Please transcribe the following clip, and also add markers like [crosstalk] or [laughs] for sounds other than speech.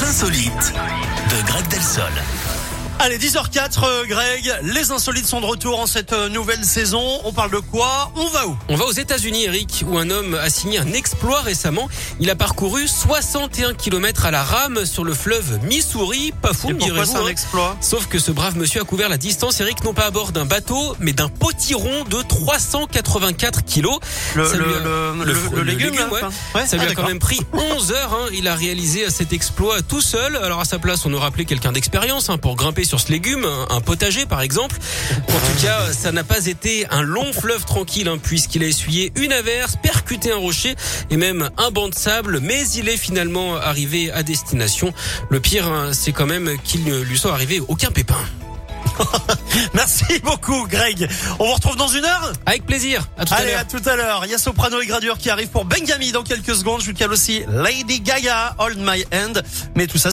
Les insolites de Greg Delsol. Allez, 10h04, euh, Greg, les insolites sont de retour en cette euh, nouvelle saison. On parle de quoi? On va où? On va aux États-Unis, Eric, où un homme a signé un exploit récemment. Il a parcouru 61 km à la rame sur le fleuve Missouri. Pas fou, direz-vous. un hein. exploit? Sauf que ce brave monsieur a couvert la distance, Eric, non pas à bord d'un bateau, mais d'un potiron de 384 kilos. Le, Ça le, lui a- le, le légume, ouais. Ça ah, lui a quand d'accord. même pris 11 heures. hein. Il a réalisé cet exploit tout seul. Alors à sa place, on aurait appelé quelqu'un d'expérience hein, pour grimper sur ce légume, un, potager par exemple. En tout cas, ça n'a pas été un long fleuve tranquille hein, puisqu'il a essuyé une averse, percuté un rocher et même un banc de sable. Mais il est finalement arrivé à destination. Le pire, hein, c'est quand même qu'il ne lui soit arrivé aucun pépin. [laughs] Merci beaucoup, Greg. On vous retrouve dans une heure Avec plaisir. À tout Allez, à tout à l'heure. Il y a Soprano et Gradure qui arrivent pour Bengami dans quelques secondes. Je vous cale aussi Lady Gaga, Hold My Hand. Mais tout ça,